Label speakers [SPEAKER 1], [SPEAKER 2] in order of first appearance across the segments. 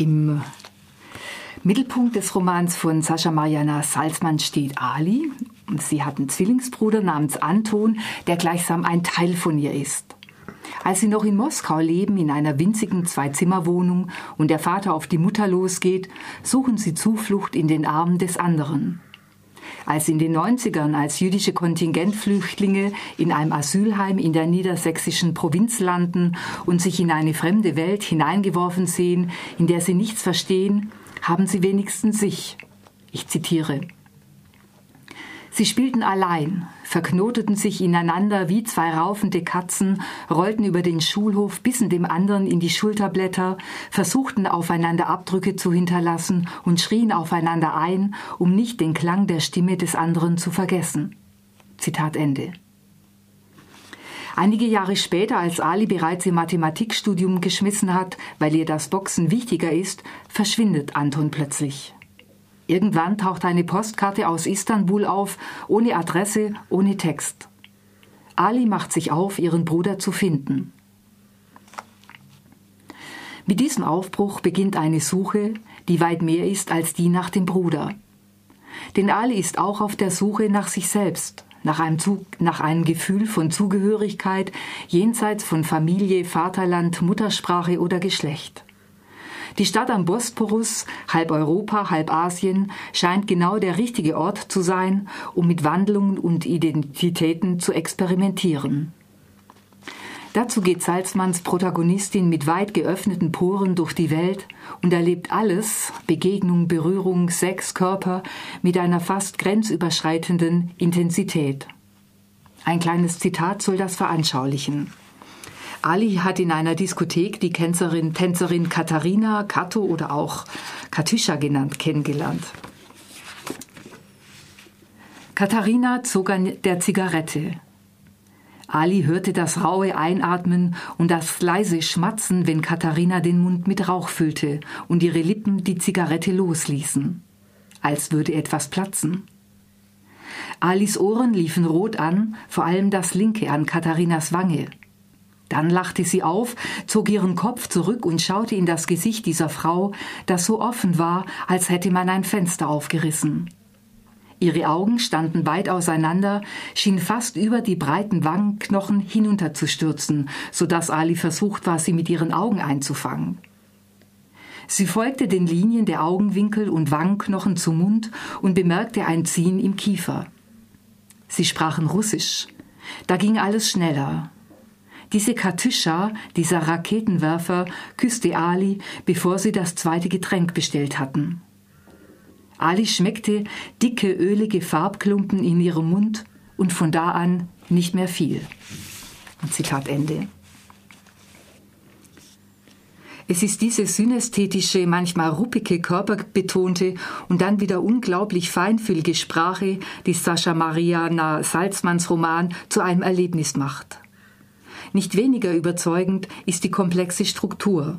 [SPEAKER 1] Im Mittelpunkt des Romans von Sascha Mariana Salzmann steht Ali. Sie hat einen Zwillingsbruder namens Anton, der gleichsam ein Teil von ihr ist. Als sie noch in Moskau leben, in einer winzigen Zwei-Zimmer-Wohnung und der Vater auf die Mutter losgeht, suchen sie Zuflucht in den Armen des anderen. Als in den 90ern als jüdische Kontingentflüchtlinge in einem Asylheim in der niedersächsischen Provinz landen und sich in eine fremde Welt hineingeworfen sehen, in der sie nichts verstehen, haben sie wenigstens sich. Ich zitiere. Sie spielten allein, verknoteten sich ineinander wie zwei raufende Katzen, rollten über den Schulhof, bissen dem anderen in die Schulterblätter, versuchten aufeinander Abdrücke zu hinterlassen und schrien aufeinander ein, um nicht den Klang der Stimme des anderen zu vergessen. Zitat Ende. Einige Jahre später, als Ali bereits ihr Mathematikstudium geschmissen hat, weil ihr das Boxen wichtiger ist, verschwindet Anton plötzlich. Irgendwann taucht eine Postkarte aus Istanbul auf, ohne Adresse, ohne Text. Ali macht sich auf, ihren Bruder zu finden. Mit diesem Aufbruch beginnt eine Suche, die weit mehr ist als die nach dem Bruder. Denn Ali ist auch auf der Suche nach sich selbst, nach einem, Zug, nach einem Gefühl von Zugehörigkeit jenseits von Familie, Vaterland, Muttersprache oder Geschlecht. Die Stadt am Bosporus, halb Europa, halb Asien, scheint genau der richtige Ort zu sein, um mit Wandlungen und Identitäten zu experimentieren. Dazu geht Salzmanns Protagonistin mit weit geöffneten Poren durch die Welt und erlebt alles, Begegnung, Berührung, Sex, Körper, mit einer fast grenzüberschreitenden Intensität. Ein kleines Zitat soll das veranschaulichen. Ali hat in einer Diskothek die Tänzerin, Tänzerin Katharina, Kato oder auch Katyscha genannt, kennengelernt. Katharina zog an der Zigarette. Ali hörte das raue Einatmen und das leise Schmatzen, wenn Katharina den Mund mit Rauch füllte und ihre Lippen die Zigarette losließen, als würde etwas platzen. Alis Ohren liefen rot an, vor allem das linke an Katharinas Wange. Dann lachte sie auf, zog ihren Kopf zurück und schaute in das Gesicht dieser Frau, das so offen war, als hätte man ein Fenster aufgerissen. Ihre Augen standen weit auseinander, schien fast über die breiten Wangenknochen hinunterzustürzen, so dass Ali versucht war, sie mit ihren Augen einzufangen. Sie folgte den Linien der Augenwinkel und Wangenknochen zum Mund und bemerkte ein Ziehen im Kiefer. Sie sprachen Russisch. Da ging alles schneller. Diese Katyscha, dieser Raketenwerfer, küsste Ali, bevor sie das zweite Getränk bestellt hatten. Ali schmeckte dicke, ölige Farbklumpen in ihrem Mund und von da an nicht mehr viel. Zitat Ende. Es ist diese synästhetische, manchmal ruppige, körperbetonte und dann wieder unglaublich feinfühlige Sprache, die Sascha Mariana Salzmanns Roman zu einem Erlebnis macht. Nicht weniger überzeugend ist die komplexe Struktur.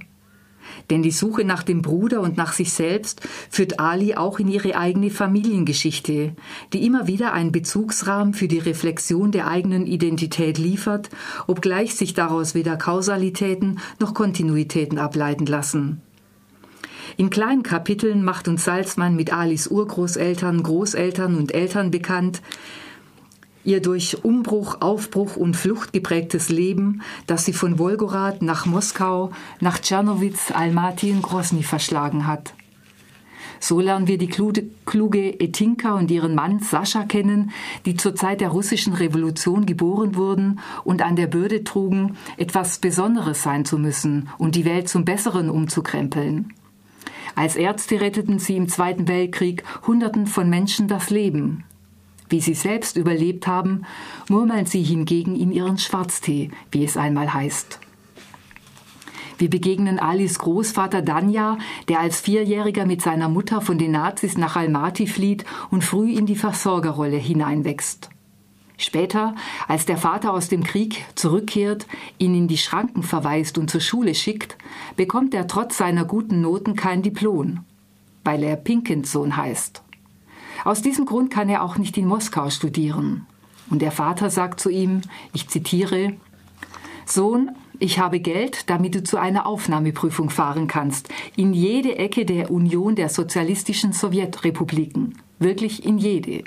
[SPEAKER 1] Denn die Suche nach dem Bruder und nach sich selbst führt Ali auch in ihre eigene Familiengeschichte, die immer wieder einen Bezugsrahmen für die Reflexion der eigenen Identität liefert, obgleich sich daraus weder Kausalitäten noch Kontinuitäten ableiten lassen. In kleinen Kapiteln macht uns Salzmann mit Alis Urgroßeltern, Großeltern und Eltern bekannt, ihr durch Umbruch, Aufbruch und Flucht geprägtes Leben, das sie von Wolgorad nach Moskau, nach Tschernowitz, Almaty und Grosny verschlagen hat. So lernen wir die kluge Etinka und ihren Mann Sascha kennen, die zur Zeit der russischen Revolution geboren wurden und an der Bürde trugen, etwas Besonderes sein zu müssen und die Welt zum Besseren umzukrempeln. Als Ärzte retteten sie im Zweiten Weltkrieg Hunderten von Menschen das Leben wie sie selbst überlebt haben, murmeln sie hingegen in ihren Schwarztee, wie es einmal heißt. Wir begegnen Alis Großvater Danja, der als Vierjähriger mit seiner Mutter von den Nazis nach Almaty flieht und früh in die Versorgerrolle hineinwächst. Später, als der Vater aus dem Krieg zurückkehrt, ihn in die Schranken verweist und zur Schule schickt, bekommt er trotz seiner guten Noten kein Diplom, weil er Pinkenssohn heißt. Aus diesem Grund kann er auch nicht in Moskau studieren. Und der Vater sagt zu ihm, ich zitiere, Sohn, ich habe Geld, damit du zu einer Aufnahmeprüfung fahren kannst, in jede Ecke der Union der sozialistischen Sowjetrepubliken, wirklich in jede.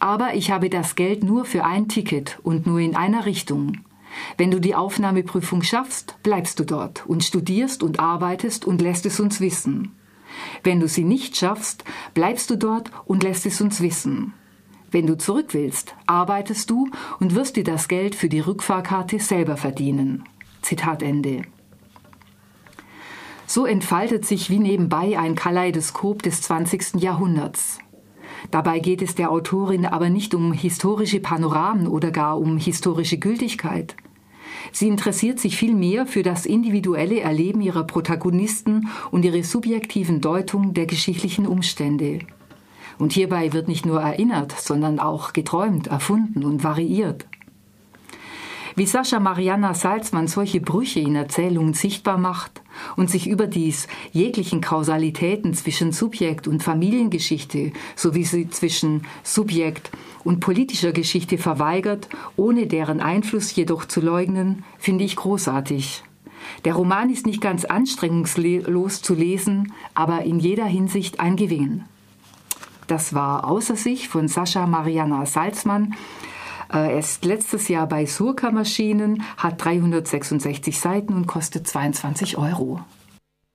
[SPEAKER 1] Aber ich habe das Geld nur für ein Ticket und nur in einer Richtung. Wenn du die Aufnahmeprüfung schaffst, bleibst du dort und studierst und arbeitest und lässt es uns wissen. Wenn du sie nicht schaffst, bleibst du dort und lässt es uns wissen. Wenn du zurück willst, arbeitest du und wirst dir das Geld für die Rückfahrkarte selber verdienen. Zitat Ende. So entfaltet sich wie nebenbei ein Kaleidoskop des 20. Jahrhunderts. Dabei geht es der Autorin aber nicht um historische Panoramen oder gar um historische Gültigkeit. Sie interessiert sich vielmehr für das individuelle Erleben ihrer Protagonisten und ihre subjektiven Deutung der geschichtlichen Umstände. Und hierbei wird nicht nur erinnert, sondern auch geträumt, erfunden und variiert. Wie Sascha Mariana Salzmann solche Brüche in Erzählungen sichtbar macht und sich überdies jeglichen Kausalitäten zwischen Subjekt und Familiengeschichte sowie sie zwischen Subjekt und politischer Geschichte verweigert, ohne deren Einfluss jedoch zu leugnen, finde ich großartig. Der Roman ist nicht ganz anstrengungslos zu lesen, aber in jeder Hinsicht ein Gewinn. Das war Außer sich von Sascha Mariana Salzmann. Er ist letztes Jahr bei Surka Maschinen, hat 366 Seiten und kostet 22 Euro.